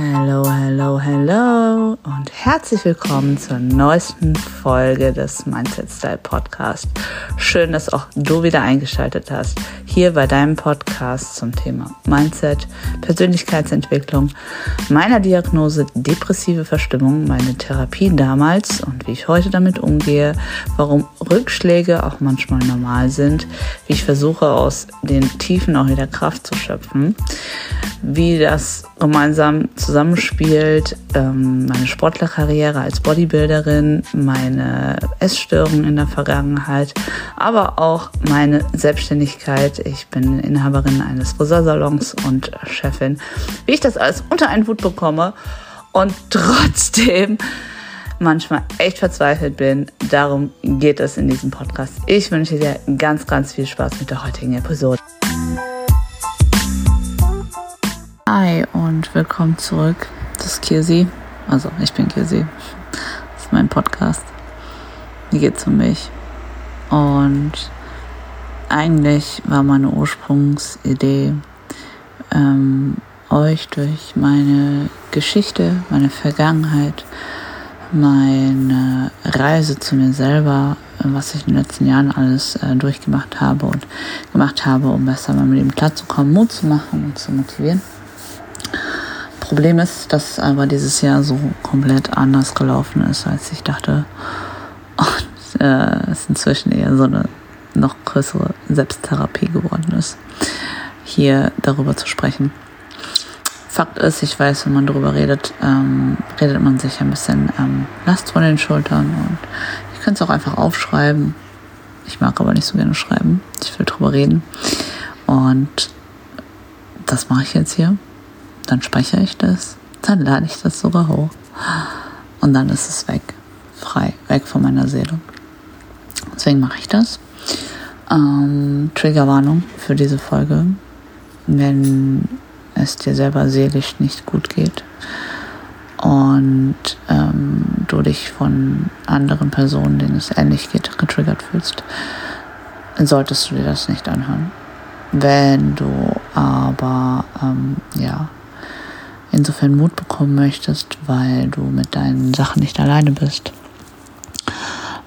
Hello, hello, hello und herzlich willkommen zur neuesten Folge des Mindset Style Podcast. Schön, dass auch du wieder eingeschaltet hast. Hier bei deinem Podcast zum Thema Mindset, Persönlichkeitsentwicklung, meiner Diagnose depressive Verstimmung, meine Therapie damals und wie ich heute damit umgehe, warum Rückschläge auch manchmal normal sind, wie ich versuche aus den Tiefen auch wieder Kraft zu schöpfen, wie das gemeinsam zusammenspielt, ähm, meine Sportlerkarriere als Bodybuilderin, meine Essstörungen in der Vergangenheit, aber auch meine Selbstständigkeit. Ich bin Inhaberin eines Friseursalons und Chefin. Wie ich das alles unter einen Hut bekomme und trotzdem manchmal echt verzweifelt bin. Darum geht es in diesem Podcast. Ich wünsche dir ganz, ganz viel Spaß mit der heutigen Episode. Hi und willkommen zurück. Das ist Kirsi. Also ich bin Kirsi. Das ist mein Podcast. Hier geht es um mich. Und eigentlich war meine Ursprungsidee, ähm, euch durch meine Geschichte, meine Vergangenheit, meine Reise zu mir selber, was ich in den letzten Jahren alles äh, durchgemacht habe und gemacht habe, um besser mit dem Leben klarzukommen, Mut zu machen und zu motivieren Problem ist, dass aber dieses Jahr so komplett anders gelaufen ist, als ich dachte. Und äh, es inzwischen eher so eine noch größere Selbsttherapie geworden ist, hier darüber zu sprechen. Fakt ist, ich weiß, wenn man darüber redet, ähm, redet man sich ein bisschen ähm, Last von den Schultern und ich könnte es auch einfach aufschreiben. Ich mag aber nicht so gerne schreiben. Ich will drüber reden. Und das mache ich jetzt hier dann speichere ich das, dann lade ich das sogar hoch und dann ist es weg, frei, weg von meiner Seele. Deswegen mache ich das. Ähm, Triggerwarnung für diese Folge. Wenn es dir selber seelisch nicht gut geht und ähm, du dich von anderen Personen, denen es ähnlich geht, getriggert fühlst, solltest du dir das nicht anhören. Wenn du aber ähm, ja insofern Mut bekommen möchtest, weil du mit deinen Sachen nicht alleine bist.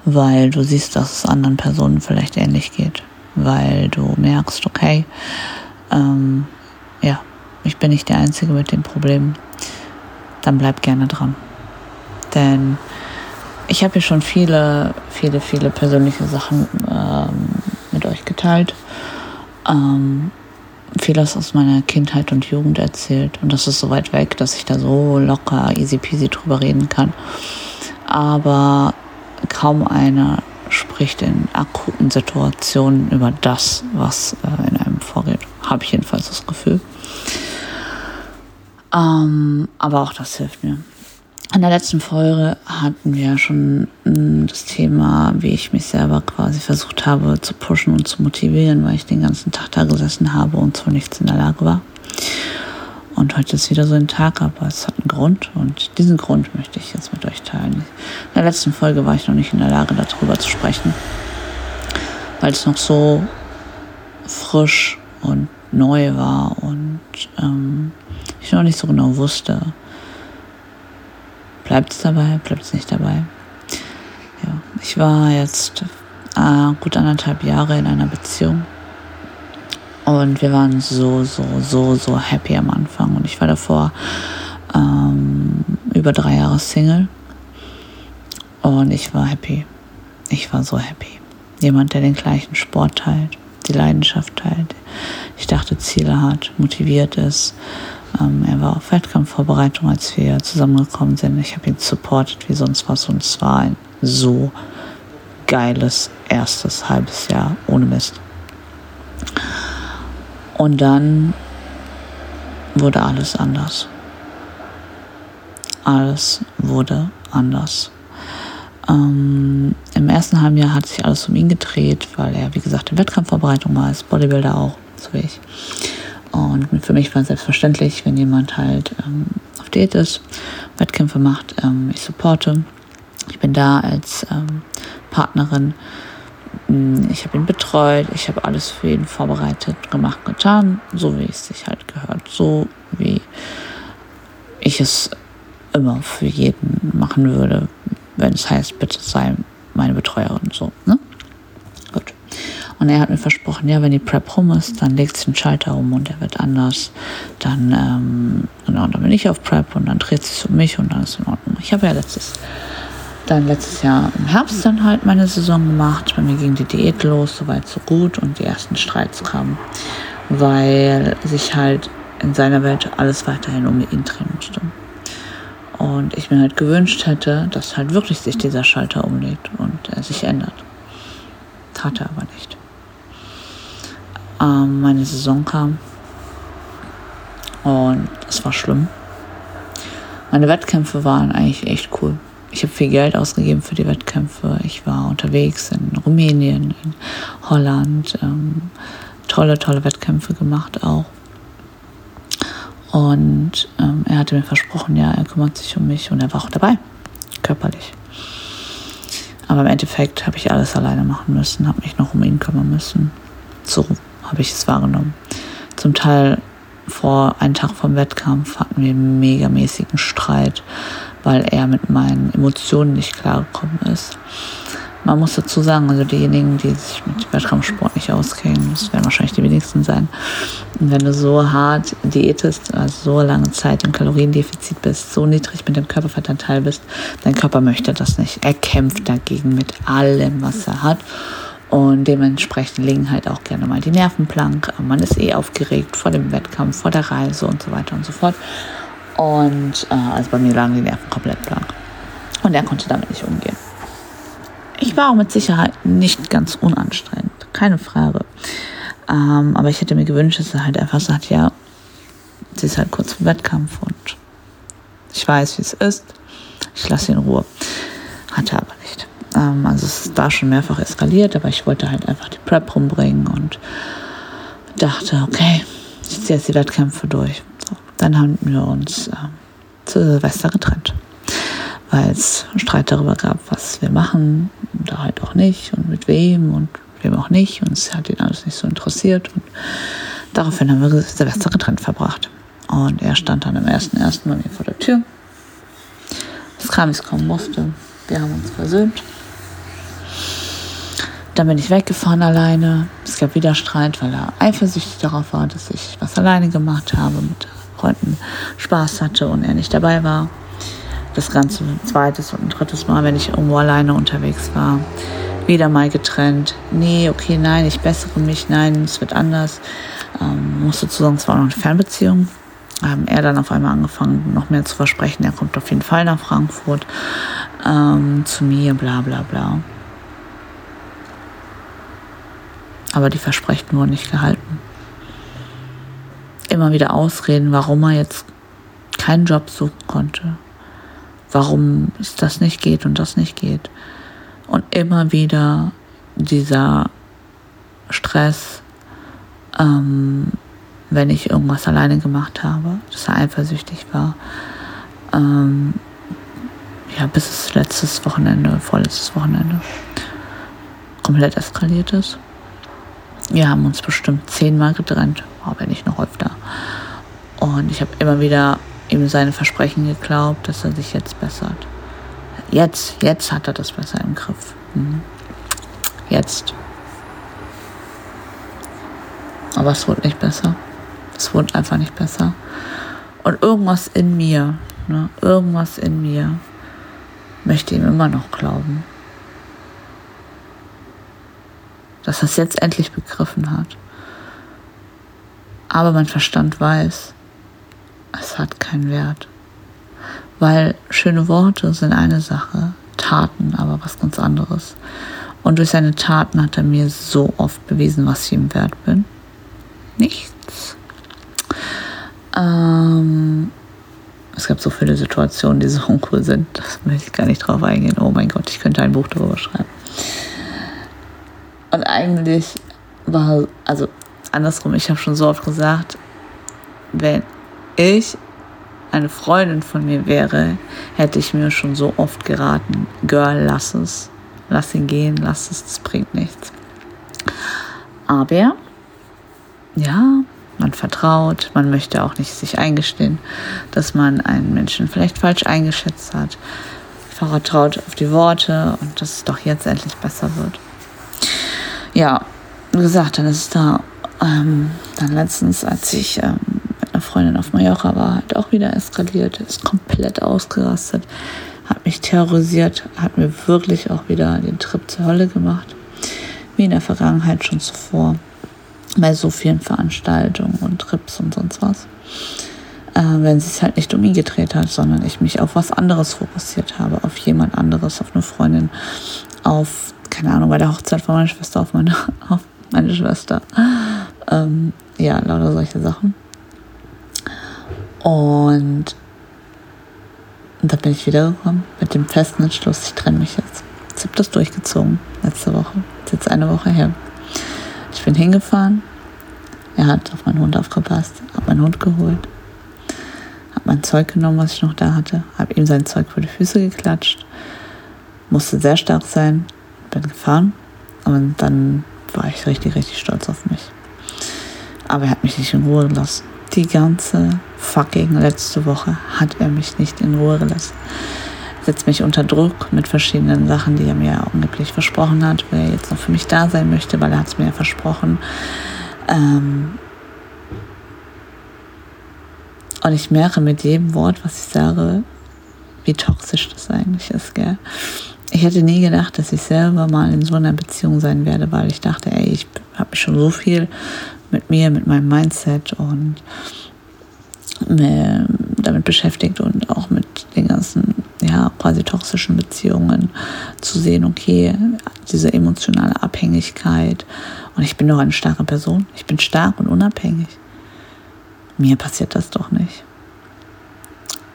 Weil du siehst, dass es anderen Personen vielleicht ähnlich geht. Weil du merkst, okay, ähm, ja, ich bin nicht der Einzige mit dem Problem. Dann bleib gerne dran. Denn ich habe hier schon viele, viele, viele persönliche Sachen ähm, mit euch geteilt. Ähm, vieles aus meiner Kindheit und Jugend erzählt. Und das ist so weit weg, dass ich da so locker, easy peasy drüber reden kann. Aber kaum einer spricht in akuten Situationen über das, was äh, in einem vorgeht. Habe ich jedenfalls das Gefühl. Ähm, aber auch das hilft mir. In der letzten Folge hatten wir schon hm, das Thema, wie ich mich selber quasi versucht habe zu pushen und zu motivieren, weil ich den ganzen Tag da gesessen habe und zu nichts in der Lage war. Und heute ist wieder so ein Tag, aber es hat einen Grund und diesen Grund möchte ich jetzt mit euch teilen. In der letzten Folge war ich noch nicht in der Lage, darüber zu sprechen, weil es noch so frisch und neu war und ähm, ich noch nicht so genau wusste, Bleibt es dabei? Bleibt es nicht dabei? Ja, ich war jetzt äh, gut anderthalb Jahre in einer Beziehung. Und wir waren so, so, so, so happy am Anfang. Und ich war davor ähm, über drei Jahre Single. Und ich war happy. Ich war so happy. Jemand, der den gleichen Sport teilt, die Leidenschaft teilt. Ich dachte, Ziele hat, motiviert ist, ähm, er war auf Wettkampfvorbereitung, als wir zusammengekommen sind. Ich habe ihn supportet wie sonst was und es war ein so geiles erstes halbes Jahr ohne Mist. Und dann wurde alles anders. Alles wurde anders. Ähm, Im ersten halben Jahr hat sich alles um ihn gedreht, weil er, wie gesagt, in Wettkampfvorbereitung war, als Bodybuilder auch, so wie ich. Und für mich war es selbstverständlich, wenn jemand halt ähm, auf Diät ist, Wettkämpfe macht, ähm, ich supporte. Ich bin da als ähm, Partnerin. Ich habe ihn betreut, ich habe alles für ihn vorbereitet, gemacht, getan, so wie es sich halt gehört, so wie ich es immer für jeden machen würde, wenn es heißt, bitte sei meine Betreuerin. So, ne? Gut. Und er hat mir versprochen, ja, wenn die Prep rum ist, dann legt sie den Schalter um und er wird anders. Dann, ähm, genau, dann bin ich auf Prep und dann dreht sich um mich und dann ist in Ordnung. Ich habe ja letztes, dann letztes Jahr im Herbst dann halt meine Saison gemacht. Bei mir ging die Diät los, soweit so gut und die ersten Streits kamen, weil sich halt in seiner Welt alles weiterhin um ihn drehen musste. Und ich mir halt gewünscht hätte, dass halt wirklich sich dieser Schalter umlegt und er sich ändert. Tat er aber nicht. Ähm, meine Saison kam und es war schlimm. Meine Wettkämpfe waren eigentlich echt cool. Ich habe viel Geld ausgegeben für die Wettkämpfe. Ich war unterwegs in Rumänien, in Holland. Ähm, tolle, tolle Wettkämpfe gemacht auch. Und ähm, er hatte mir versprochen, ja, er kümmert sich um mich und er war auch dabei, körperlich. Aber im Endeffekt habe ich alles alleine machen müssen, habe mich noch um ihn kümmern müssen. So habe ich es wahrgenommen. Zum Teil vor einem Tag vom Wettkampf hatten wir einen megamäßigen Streit, weil er mit meinen Emotionen nicht klargekommen ist. Man muss dazu sagen, also diejenigen, die sich mit Wettkampfsport nicht auskennen, das werden wahrscheinlich die wenigsten sein. Und wenn du so hart diätest, also so lange Zeit im Kaloriendefizit bist, so niedrig mit dem Körperfettanteil bist, dein Körper möchte das nicht. Er kämpft dagegen mit allem, was er hat. Und dementsprechend liegen halt auch gerne mal die Nerven blank. Man ist eh aufgeregt vor dem Wettkampf, vor der Reise und so weiter und so fort. Und äh, also bei mir lagen die Nerven komplett blank. Und er konnte damit nicht umgehen. Ich war auch mit Sicherheit nicht ganz unanstrengend, keine Frage. Ähm, aber ich hätte mir gewünscht, dass er halt einfach sagt, ja, sie ist halt kurz vor Wettkampf und ich weiß, wie es ist. Ich lasse ihn in Ruhe. Hatte aber nicht. Ähm, also es ist da schon mehrfach eskaliert, aber ich wollte halt einfach die Prep rumbringen und dachte, okay, ich ziehe jetzt die Wettkämpfe durch. Dann haben wir uns äh, zu Silvester getrennt weil es Streit darüber gab, was wir machen oder halt auch nicht und mit wem und wem auch nicht. Und es hat ihn alles nicht so interessiert. Und daraufhin haben wir Silvester getrennt verbracht. Und er stand dann am 1.1. bei mir vor der Tür. Es kam, wie es kommen musste. Wir haben uns versöhnt. Dann bin ich weggefahren alleine. Es gab wieder Streit, weil er eifersüchtig darauf war, dass ich was alleine gemacht habe, mit Freunden Spaß hatte und er nicht dabei war das Ganze zweites und drittes Mal, wenn ich irgendwo alleine unterwegs war. Wieder mal getrennt. Nee, okay, nein, ich bessere mich, nein, es wird anders. Ähm, musste zu sagen, es war noch eine Fernbeziehung. Haben er dann auf einmal angefangen, noch mehr zu versprechen. Er kommt auf jeden Fall nach Frankfurt ähm, zu mir, bla bla bla. Aber die Versprechen wurden nicht gehalten. Immer wieder Ausreden, warum er jetzt keinen Job suchen konnte, warum es das nicht geht und das nicht geht. Und immer wieder dieser Stress, ähm, wenn ich irgendwas alleine gemacht habe, dass er eifersüchtig war. Ähm, ja, bis es letztes Wochenende, vorletztes Wochenende komplett eskaliert ist. Wir haben uns bestimmt zehnmal getrennt, aber nicht noch öfter. Und ich habe immer wieder ihm seine Versprechen geglaubt, dass er sich jetzt bessert. Jetzt, jetzt hat er das besser im Griff. Mhm. Jetzt. Aber es wurde nicht besser. Es wurde einfach nicht besser. Und irgendwas in mir, ne, irgendwas in mir möchte ihm immer noch glauben, dass er es jetzt endlich begriffen hat. Aber mein Verstand weiß, es hat keinen Wert. Weil schöne Worte sind eine Sache, Taten aber was ganz anderes. Und durch seine Taten hat er mir so oft bewiesen, was ich ihm wert bin. Nichts. Ähm, es gab so viele Situationen, die so uncool sind, das möchte ich gar nicht drauf eingehen. Oh mein Gott, ich könnte ein Buch darüber schreiben. Und eigentlich war, also andersrum, ich habe schon so oft gesagt, wenn ich eine Freundin von mir wäre, hätte ich mir schon so oft geraten, Girl, lass es, lass ihn gehen, lass es, das bringt nichts. Aber, ja, man vertraut, man möchte auch nicht sich eingestehen, dass man einen Menschen vielleicht falsch eingeschätzt hat. Vertraut auf die Worte und dass es doch jetzt endlich besser wird. Ja, wie gesagt, dann ist es da ähm, dann letztens, als ich ähm, mit einer Freundin auf Mallorca war, halt auch wieder eskaliert, ist komplett ausgerastet, hat mich terrorisiert, hat mir wirklich auch wieder den Trip zur Hölle gemacht, wie in der Vergangenheit schon zuvor, bei so vielen Veranstaltungen und Trips und sonst was. Äh, wenn sie es halt nicht um ihn gedreht hat, sondern ich mich auf was anderes fokussiert habe, auf jemand anderes, auf eine Freundin, auf, keine Ahnung, bei der Hochzeit von meiner Schwester, auf meine, auf meine Schwester. Ähm, ja, lauter solche Sachen. Und da bin ich wiedergekommen mit dem festen Entschluss, ich trenne mich jetzt. Ich habe das durchgezogen letzte Woche. Das ist jetzt eine Woche her. Ich bin hingefahren. Er hat auf meinen Hund aufgepasst, hat meinen Hund geholt, hat mein Zeug genommen, was ich noch da hatte, habe ihm sein Zeug vor die Füße geklatscht, musste sehr stark sein, bin gefahren und dann war ich richtig, richtig stolz auf mich. Aber er hat mich nicht in Ruhe gelassen. Die ganze fucking letzte Woche hat er mich nicht in Ruhe gelassen. Setzt mich unter Druck mit verschiedenen Sachen, die er mir angeblich versprochen hat, wo er jetzt noch für mich da sein möchte, weil er hat es mir ja versprochen. Ähm und ich merke mit jedem Wort, was ich sage, wie toxisch das eigentlich ist, gell? Ich hätte nie gedacht, dass ich selber mal in so einer Beziehung sein werde, weil ich dachte, ey, ich habe mich schon so viel mit mir, mit meinem Mindset und damit beschäftigt und auch mit den ganzen, ja, quasi toxischen Beziehungen zu sehen, okay, diese emotionale Abhängigkeit. Und ich bin doch eine starke Person. Ich bin stark und unabhängig. Mir passiert das doch nicht.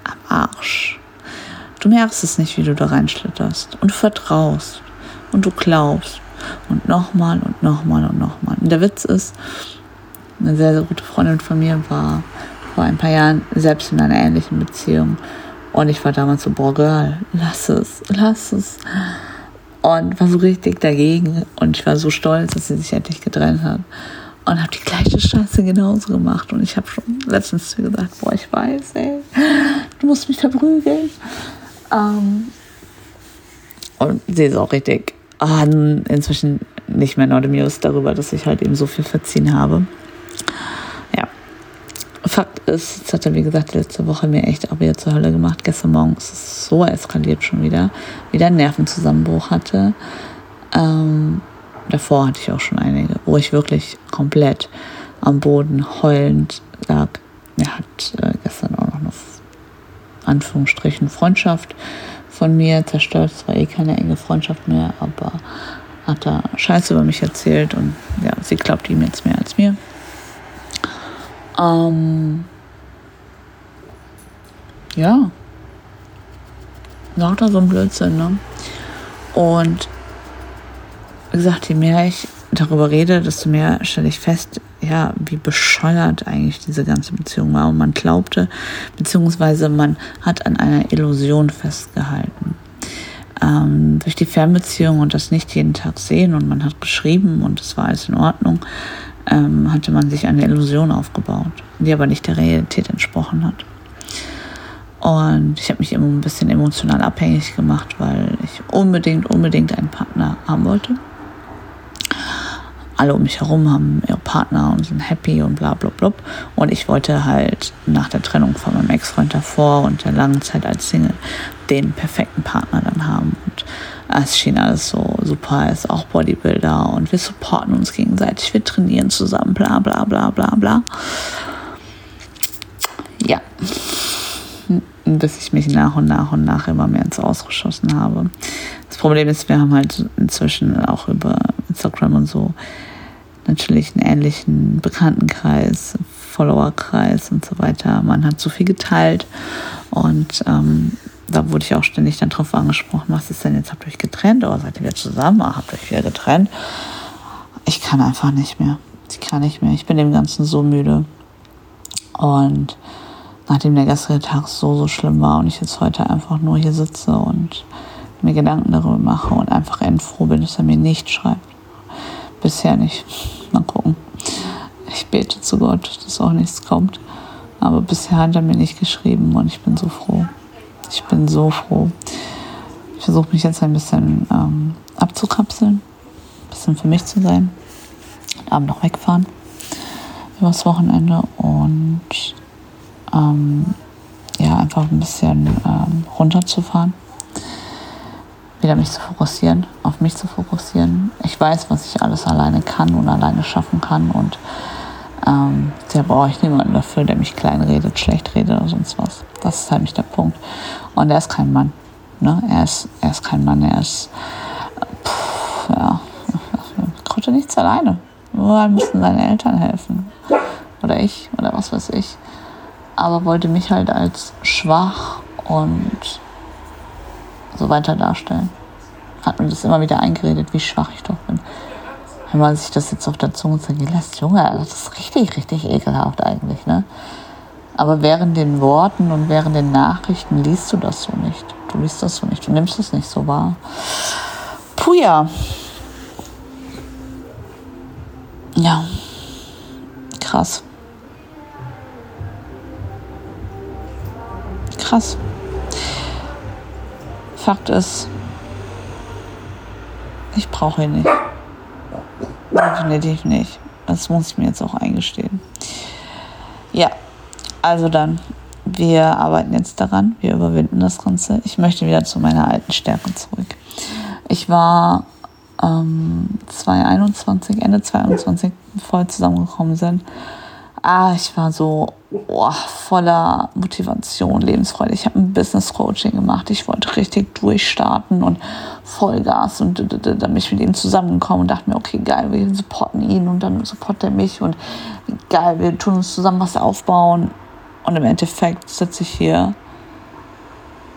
Am Arsch. Du merkst es nicht, wie du da reinschlitterst. Und du vertraust. Und du glaubst. Und nochmal und nochmal und nochmal. Und der Witz ist, eine sehr, sehr gute Freundin von mir war vor ein paar Jahren selbst in einer ähnlichen Beziehung. Und ich war damals so, boah, Girl, lass es, lass es. Und war so richtig dagegen. Und ich war so stolz, dass sie sich endlich getrennt hat. Und habe die gleiche Scheiße genauso gemacht. Und ich habe schon letztens zu ihr gesagt, boah, ich weiß, ey, du musst mich verprügeln. Ähm, und sie ist auch richtig ah, inzwischen nicht mehr not amused darüber, dass ich halt eben so viel verziehen habe. Fakt ist, das hat er wie gesagt letzte Woche mir echt auch wieder zur Hölle gemacht. Gestern Morgen ist es so eskaliert schon wieder. Wieder einen Nervenzusammenbruch hatte. Ähm, davor hatte ich auch schon einige, wo ich wirklich komplett am Boden heulend lag. Er hat äh, gestern auch noch eine Anführungsstrichen Freundschaft von mir zerstört. Es war eh keine enge Freundschaft mehr, aber hat da Scheiße über mich erzählt und ja, sie glaubt ihm jetzt mehr als mir. Ähm, ja. Lauter so ein Blödsinn, ne? Und wie gesagt, je mehr ich darüber rede, desto mehr stelle ich fest, ja, wie bescheuert eigentlich diese ganze Beziehung war. Und man glaubte, beziehungsweise man hat an einer Illusion festgehalten. Ähm, durch die Fernbeziehung und das nicht jeden Tag sehen und man hat geschrieben und es war alles in Ordnung, ähm, hatte man sich eine Illusion aufgebaut, die aber nicht der Realität entsprochen hat. Und ich habe mich immer ein bisschen emotional abhängig gemacht, weil ich unbedingt, unbedingt einen Partner haben wollte. Alle um mich herum haben ihre Partner und sind happy und bla bla bla. Und ich wollte halt nach der Trennung von meinem Ex-Freund davor und der langen Zeit als Single den perfekten Partner dann haben. Und es schien alles so super, er ist auch Bodybuilder und wir supporten uns gegenseitig, wir trainieren zusammen, bla bla bla bla bla. Ja. Bis ich mich nach und nach und nach immer mehr ins Ausgeschossen habe. Das Problem ist, wir haben halt inzwischen auch über Instagram und so natürlich einen ähnlichen Bekanntenkreis, Followerkreis und so weiter. Man hat so viel geteilt und ähm, da wurde ich auch ständig dann drauf angesprochen, was ist denn jetzt, habt ihr euch getrennt oder seid ihr wieder zusammen, ah, habt ihr euch wieder getrennt? Ich kann einfach nicht mehr. Ich kann nicht mehr. Ich bin dem Ganzen so müde. Und nachdem der gestrige Tag so, so schlimm war und ich jetzt heute einfach nur hier sitze und mir Gedanken darüber mache und einfach endfroh bin, dass er mir nicht schreibt. Bisher nicht. Mal gucken. Ich bete zu Gott, dass auch nichts kommt. Aber bisher hat er mir nicht geschrieben und ich bin so froh. Ich bin so froh. Ich versuche mich jetzt ein bisschen ähm, abzukapseln, ein bisschen für mich zu sein. Und abend noch wegfahren übers Wochenende und ähm, ja, einfach ein bisschen ähm, runterzufahren. Wieder mich zu fokussieren, auf mich zu fokussieren. Ich weiß, was ich alles alleine kann und alleine schaffen kann und ähm, da brauche ich niemanden dafür, der mich klein redet, schlecht redet oder sonst was. Das ist halt nicht der Punkt. Und er ist kein Mann. Ne? Er, ist, er ist kein Mann, er ist, pff, ja, er konnte nichts alleine. Nur müssen seine Eltern helfen. Oder ich, oder was weiß ich. Aber wollte mich halt als schwach und so weiter darstellen. Hat mir das immer wieder eingeredet, wie schwach ich doch bin wenn man sich das jetzt auf der Zunge zergehen lässt, Junge, das ist richtig, richtig ekelhaft eigentlich, ne? Aber während den Worten und während den Nachrichten liest du das so nicht. Du liest das so nicht, du nimmst es nicht so wahr. Puh ja. Ja. Krass. Krass. Fakt ist, ich brauche ihn nicht. Definitiv nicht. Das muss ich mir jetzt auch eingestehen. Ja, also dann, wir arbeiten jetzt daran, wir überwinden das Ganze. Ich möchte wieder zu meiner alten Stärke zurück. Ich war ähm, 2021, Ende 2021 voll zusammengekommen sind, ah, ich war so oh, voller Motivation, Lebensfreude. Ich habe ein Business Coaching gemacht. Ich wollte richtig durchstarten und Vollgas und dann bin ich mit ihm zusammengekommen und dachte mir, okay, geil, wir supporten ihn und dann supportet er mich und geil, wir tun uns zusammen was aufbauen. Und im Endeffekt sitze ich hier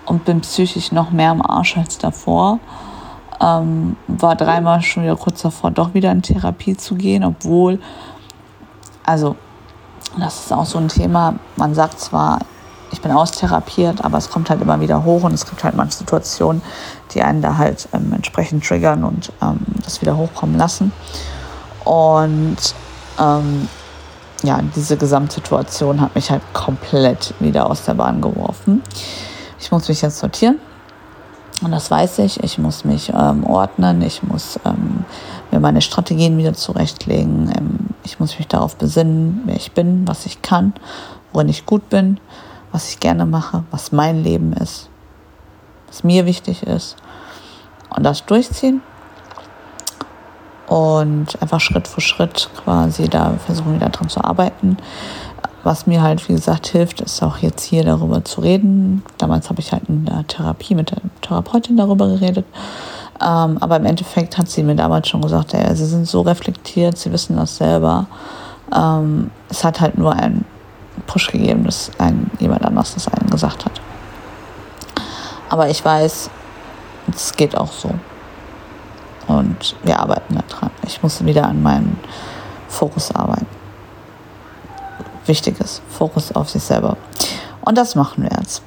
und bin psychisch noch mehr am Arsch als davor. Ähm, war dreimal schon wieder kurz davor, doch wieder in Therapie zu gehen, obwohl, also das ist auch so ein Thema. Man sagt zwar, ich bin austherapiert, aber es kommt halt immer wieder hoch und es gibt halt manche Situationen, die einen da halt ähm, entsprechend triggern und ähm, das wieder hochkommen lassen. Und ähm, ja, diese Gesamtsituation hat mich halt komplett wieder aus der Bahn geworfen. Ich muss mich jetzt sortieren. Und das weiß ich. Ich muss mich ähm, ordnen. Ich muss ähm, mir meine Strategien wieder zurechtlegen. Ähm, ich muss mich darauf besinnen, wer ich bin, was ich kann, worin ich gut bin, was ich gerne mache, was mein Leben ist, was mir wichtig ist. Und das durchziehen. Und einfach Schritt für Schritt quasi da versuchen, wieder dran zu arbeiten. Was mir halt, wie gesagt, hilft, ist auch jetzt hier darüber zu reden. Damals habe ich halt in der Therapie mit der Therapeutin darüber geredet. Ähm, aber im Endeffekt hat sie mir damals schon gesagt, ey, sie sind so reflektiert, sie wissen das selber. Ähm, es hat halt nur einen Push gegeben, dass ein, jemand anders das einen gesagt hat. Aber ich weiß, es geht auch so. Und wir arbeiten daran. Ich muss wieder an meinem Fokus arbeiten. Wichtiges, Fokus auf sich selber. Und das machen wir jetzt.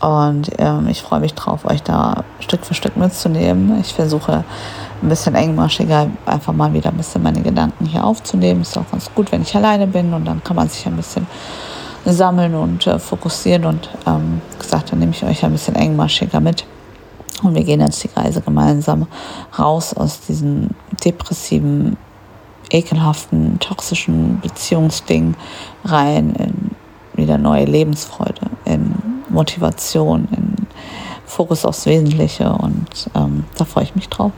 Und ähm, ich freue mich drauf, euch da Stück für Stück mitzunehmen. Ich versuche ein bisschen engmaschiger einfach mal wieder ein bisschen meine Gedanken hier aufzunehmen. Ist auch ganz gut, wenn ich alleine bin und dann kann man sich ein bisschen sammeln und äh, fokussieren. Und ähm, gesagt, dann nehme ich euch ein bisschen engmaschiger mit. Und wir gehen jetzt die Reise gemeinsam raus aus diesem depressiven, ekelhaften, toxischen Beziehungsding rein in wieder neue Lebensfreude, in Motivation, in Fokus aufs Wesentliche und ähm, da freue ich mich drauf.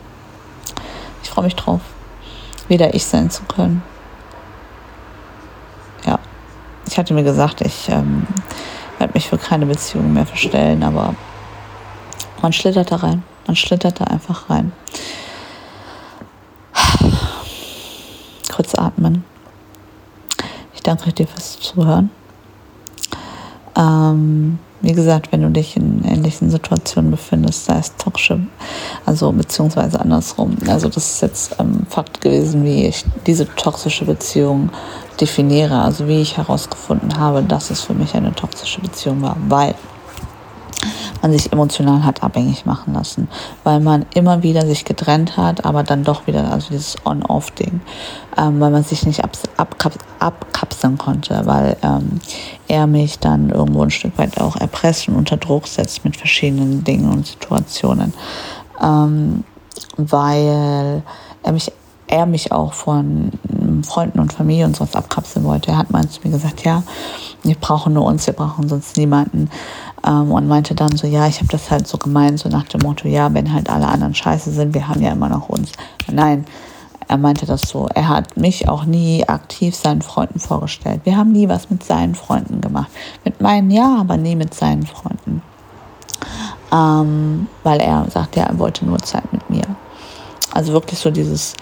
Ich freue mich drauf, wieder ich sein zu können. Ja, ich hatte mir gesagt, ich ähm, werde mich für keine Beziehung mehr verstellen, aber man schlittert da rein. Man schlittert da einfach rein. Kurz atmen. Ich danke dir fürs Zuhören. Ähm, wie gesagt, wenn du dich in ähnlichen Situationen befindest, sei es toxische, also beziehungsweise andersrum. Also das ist jetzt ähm, Fakt gewesen, wie ich diese toxische Beziehung definiere, also wie ich herausgefunden habe, dass es für mich eine toxische Beziehung war, weil man sich emotional hat abhängig machen lassen, weil man immer wieder sich getrennt hat, aber dann doch wieder, also dieses On-Off-Ding, ähm, weil man sich nicht ab, abkap, abkapseln konnte, weil ähm, er mich dann irgendwo ein Stück weit auch erpresst und unter Druck setzt mit verschiedenen Dingen und Situationen, ähm, weil er mich er mich auch von Freunden und Familie und sonst abkapseln wollte. Er hat mal zu mir gesagt, ja, wir brauchen nur uns, wir brauchen sonst niemanden. Ähm, und meinte dann so, ja, ich habe das halt so gemeint, so nach dem Motto, ja, wenn halt alle anderen scheiße sind, wir haben ja immer noch uns. Nein, er meinte das so. Er hat mich auch nie aktiv seinen Freunden vorgestellt. Wir haben nie was mit seinen Freunden gemacht. Mit meinen ja, aber nie mit seinen Freunden. Ähm, weil er sagte, ja, er wollte nur Zeit mit mir. Also wirklich so dieses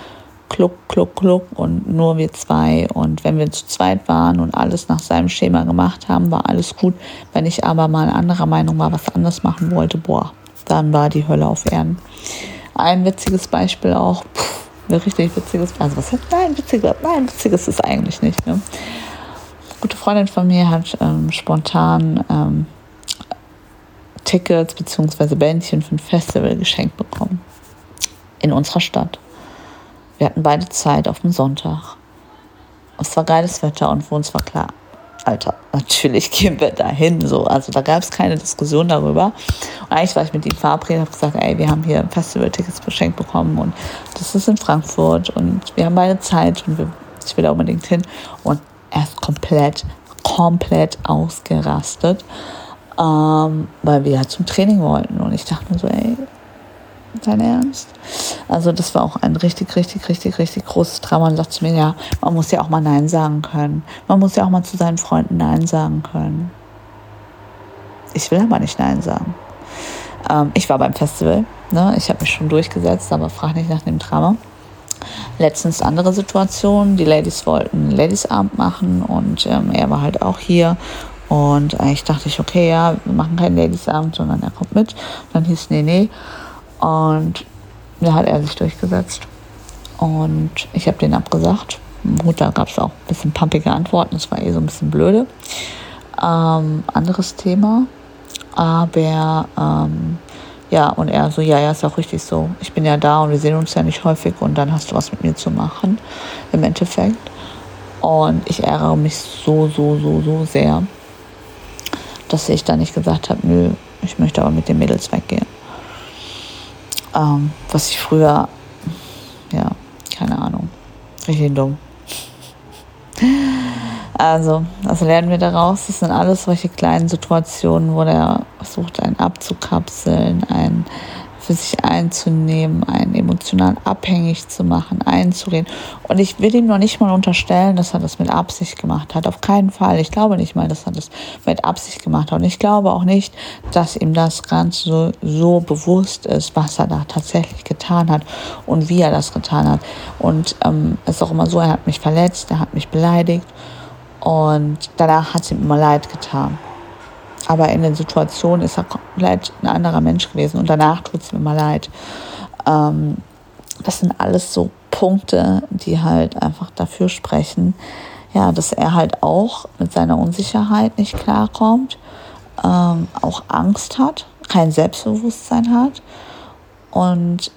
Kluck, Kluck, Kluck und nur wir zwei. Und wenn wir zu zweit waren und alles nach seinem Schema gemacht haben, war alles gut. Wenn ich aber mal anderer Meinung war, was anders machen wollte, boah, dann war die Hölle auf Erden. Ein witziges Beispiel auch, pff, ein richtig witziges, also was heißt, nein, witziges, nein, witziges ist eigentlich nicht. Ne? Eine gute Freundin von mir hat ähm, spontan ähm, Tickets bzw. Bändchen für ein Festival geschenkt bekommen. In unserer Stadt. Wir hatten beide Zeit auf dem Sonntag. Es war geiles Wetter und für uns war klar, Alter, natürlich gehen wir dahin. So. Also da gab es keine Diskussion darüber. Und eigentlich war ich mit ihm verabredet, habe gesagt, ey, wir haben hier Festival-Tickets geschenkt bekommen und das ist in Frankfurt und wir haben beide Zeit und wir, ich will da unbedingt hin. Und er ist komplett, komplett ausgerastet, ähm, weil wir ja zum Training wollten. Und ich dachte mir so, ey, dein Ernst? Also das war auch ein richtig, richtig, richtig, richtig großes Drama. Und sagt zu mir, ja, man muss ja auch mal Nein sagen können. Man muss ja auch mal zu seinen Freunden Nein sagen können. Ich will aber nicht Nein sagen. Ähm, ich war beim Festival. Ne? Ich habe mich schon durchgesetzt, aber frag nicht nach dem Drama. Letztens andere Situation. Die Ladies wollten Ladies-Abend machen und ähm, er war halt auch hier. Und eigentlich dachte ich, okay, ja, wir machen keinen Ladies-Abend, sondern er kommt mit. Dann hieß, nee, nee. Und da hat er sich durchgesetzt. Und ich habe den abgesagt. Gut, da gab es auch ein bisschen pumpige Antworten, das war eh so ein bisschen blöde. Ähm, anderes Thema. Aber ähm, ja, und er so, ja, ja, ist auch richtig so. Ich bin ja da und wir sehen uns ja nicht häufig und dann hast du was mit mir zu machen, im Endeffekt. Und ich ärgere mich so, so, so, so sehr, dass ich da nicht gesagt habe, nö, ich möchte aber mit den Mädels weggehen ähm, was ich früher, ja, keine Ahnung, richtig dumm. Also, was lernen wir daraus? Das sind alles solche kleinen Situationen, wo der versucht, einen abzukapseln, einen für sich einzunehmen, einen emotional abhängig zu machen, einzureden. Und ich will ihm noch nicht mal unterstellen, dass er das mit Absicht gemacht hat. Auf keinen Fall. Ich glaube nicht mal, dass er das mit Absicht gemacht hat. Und ich glaube auch nicht, dass ihm das Ganze so, so bewusst ist, was er da tatsächlich getan hat und wie er das getan hat. Und ähm, es ist auch immer so, er hat mich verletzt, er hat mich beleidigt. Und danach hat es ihm immer leid getan. Aber in den Situationen ist er komplett ein anderer Mensch gewesen und danach tut es mir mal leid. Ähm, das sind alles so Punkte, die halt einfach dafür sprechen, ja, dass er halt auch mit seiner Unsicherheit nicht klarkommt, ähm, auch Angst hat, kein Selbstbewusstsein hat und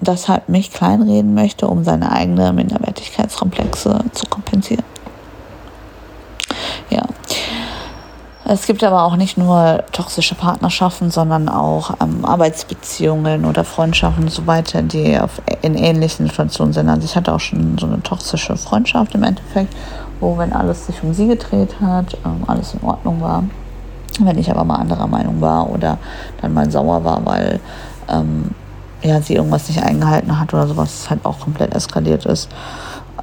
deshalb mich kleinreden möchte, um seine eigenen Minderwertigkeitskomplexe zu kompensieren. Ja. Es gibt aber auch nicht nur toxische Partnerschaften, sondern auch ähm, Arbeitsbeziehungen oder Freundschaften und so weiter, die auf, in ähnlichen Situationen sind. Also ich hatte auch schon so eine toxische Freundschaft im Endeffekt, wo wenn alles sich um sie gedreht hat, ähm, alles in Ordnung war. Wenn ich aber mal anderer Meinung war oder dann mal sauer war, weil ähm, ja, sie irgendwas nicht eingehalten hat oder sowas, halt auch komplett eskaliert ist.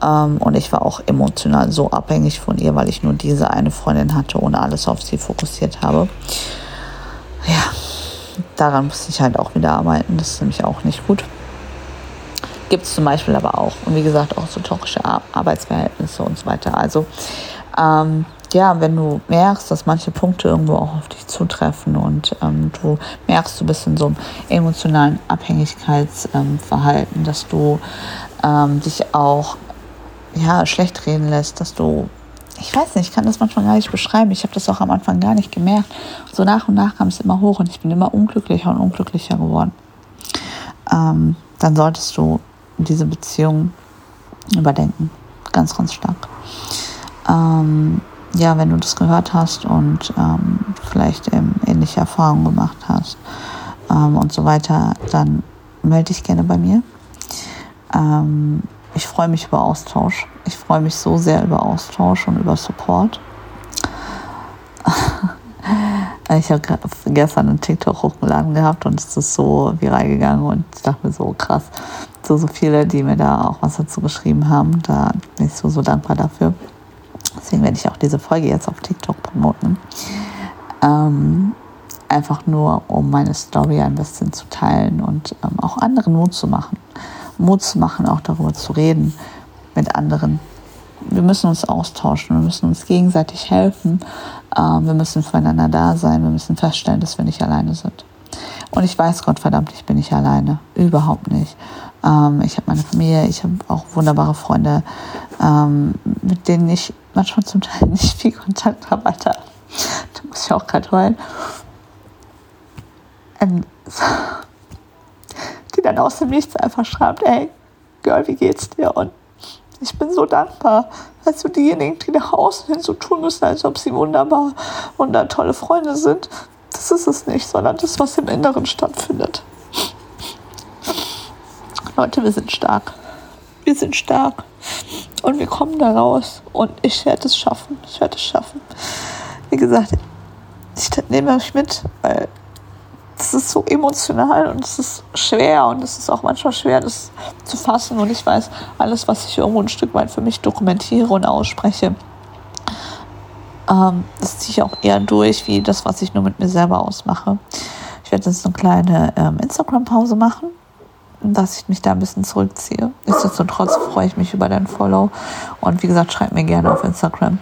Ähm, und ich war auch emotional so abhängig von ihr, weil ich nur diese eine Freundin hatte und alles auf sie fokussiert habe. Ja, daran musste ich halt auch wieder arbeiten. Das ist nämlich auch nicht gut. Gibt es zum Beispiel aber auch. Und wie gesagt, auch so toxische Ar Arbeitsverhältnisse und so weiter. Also, ähm, ja, wenn du merkst, dass manche Punkte irgendwo auch auf dich zutreffen und ähm, du merkst, du bist in so einem emotionalen Abhängigkeitsverhalten, ähm, dass du ähm, dich auch ja, schlecht reden lässt, dass du ich weiß nicht, ich kann das manchmal gar nicht beschreiben. Ich habe das auch am Anfang gar nicht gemerkt. So nach und nach kam es immer hoch und ich bin immer unglücklicher und unglücklicher geworden. Ähm, dann solltest du diese Beziehung überdenken. Ganz, ganz stark. Ähm, ja, wenn du das gehört hast und ähm, vielleicht ähm, ähnliche Erfahrungen gemacht hast ähm, und so weiter, dann melde dich gerne bei mir. Ich freue mich über Austausch. Ich freue mich so sehr über Austausch und über Support. ich habe gestern einen TikTok hochgeladen gehabt und es ist so viral gegangen und ich dachte mir so krass, so, so viele, die mir da auch was dazu geschrieben haben. Da bin ich so, so dankbar dafür. Deswegen werde ich auch diese Folge jetzt auf TikTok promoten. Ähm, einfach nur, um meine Story ein bisschen zu teilen und ähm, auch anderen Mut zu machen. Mut zu machen, auch darüber zu reden mit anderen. Wir müssen uns austauschen, wir müssen uns gegenseitig helfen, ähm, wir müssen füreinander da sein, wir müssen feststellen, dass wir nicht alleine sind. Und ich weiß, Gott verdammt, ich bin nicht alleine. Überhaupt nicht. Ähm, ich habe meine Familie, ich habe auch wunderbare Freunde, ähm, mit denen ich manchmal zum Teil nicht viel Kontakt habe. Alter, da muss ich auch gerade heulen. Dann aus dem Nichts einfach schreibt, ey, Girl, wie geht's dir? Und ich bin so dankbar. Weißt du, diejenigen, die nach außen hin so tun müssen, als ob sie wunderbar und tolle Freunde sind, das ist es nicht, sondern das, was im Inneren stattfindet. Leute, wir sind stark. Wir sind stark. Und wir kommen da raus. Und ich werde es schaffen. Ich werde es schaffen. Wie gesagt, ich nehme euch mit, weil es ist so emotional und es ist schwer und es ist auch manchmal schwer, das zu fassen. Und ich weiß, alles, was ich irgendwo ein Stück weit für mich dokumentiere und ausspreche, ähm, das ziehe ich auch eher durch, wie das, was ich nur mit mir selber ausmache. Ich werde jetzt eine kleine ähm, Instagram-Pause machen, dass ich mich da ein bisschen zurückziehe. Nichtsdestotrotz freue ich mich über dein Follow. Und wie gesagt, schreib mir gerne auf Instagram.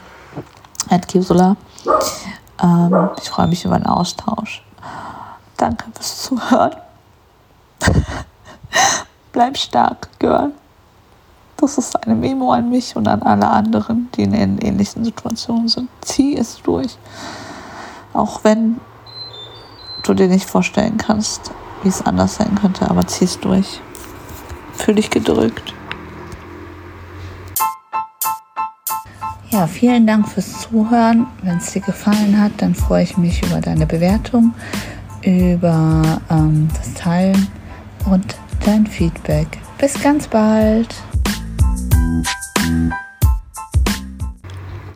At. Ähm, ich freue mich über einen Austausch. Danke fürs Zuhören. Bleib stark, Girl. Das ist eine Memo an mich und an alle anderen, die in ähnlichen Situationen sind. Zieh es durch. Auch wenn du dir nicht vorstellen kannst, wie es anders sein könnte, aber zieh es durch. Fühl dich gedrückt. Ja, vielen Dank fürs Zuhören. Wenn es dir gefallen hat, dann freue ich mich über deine Bewertung, über ähm, das Teilen und dein Feedback. Bis ganz bald.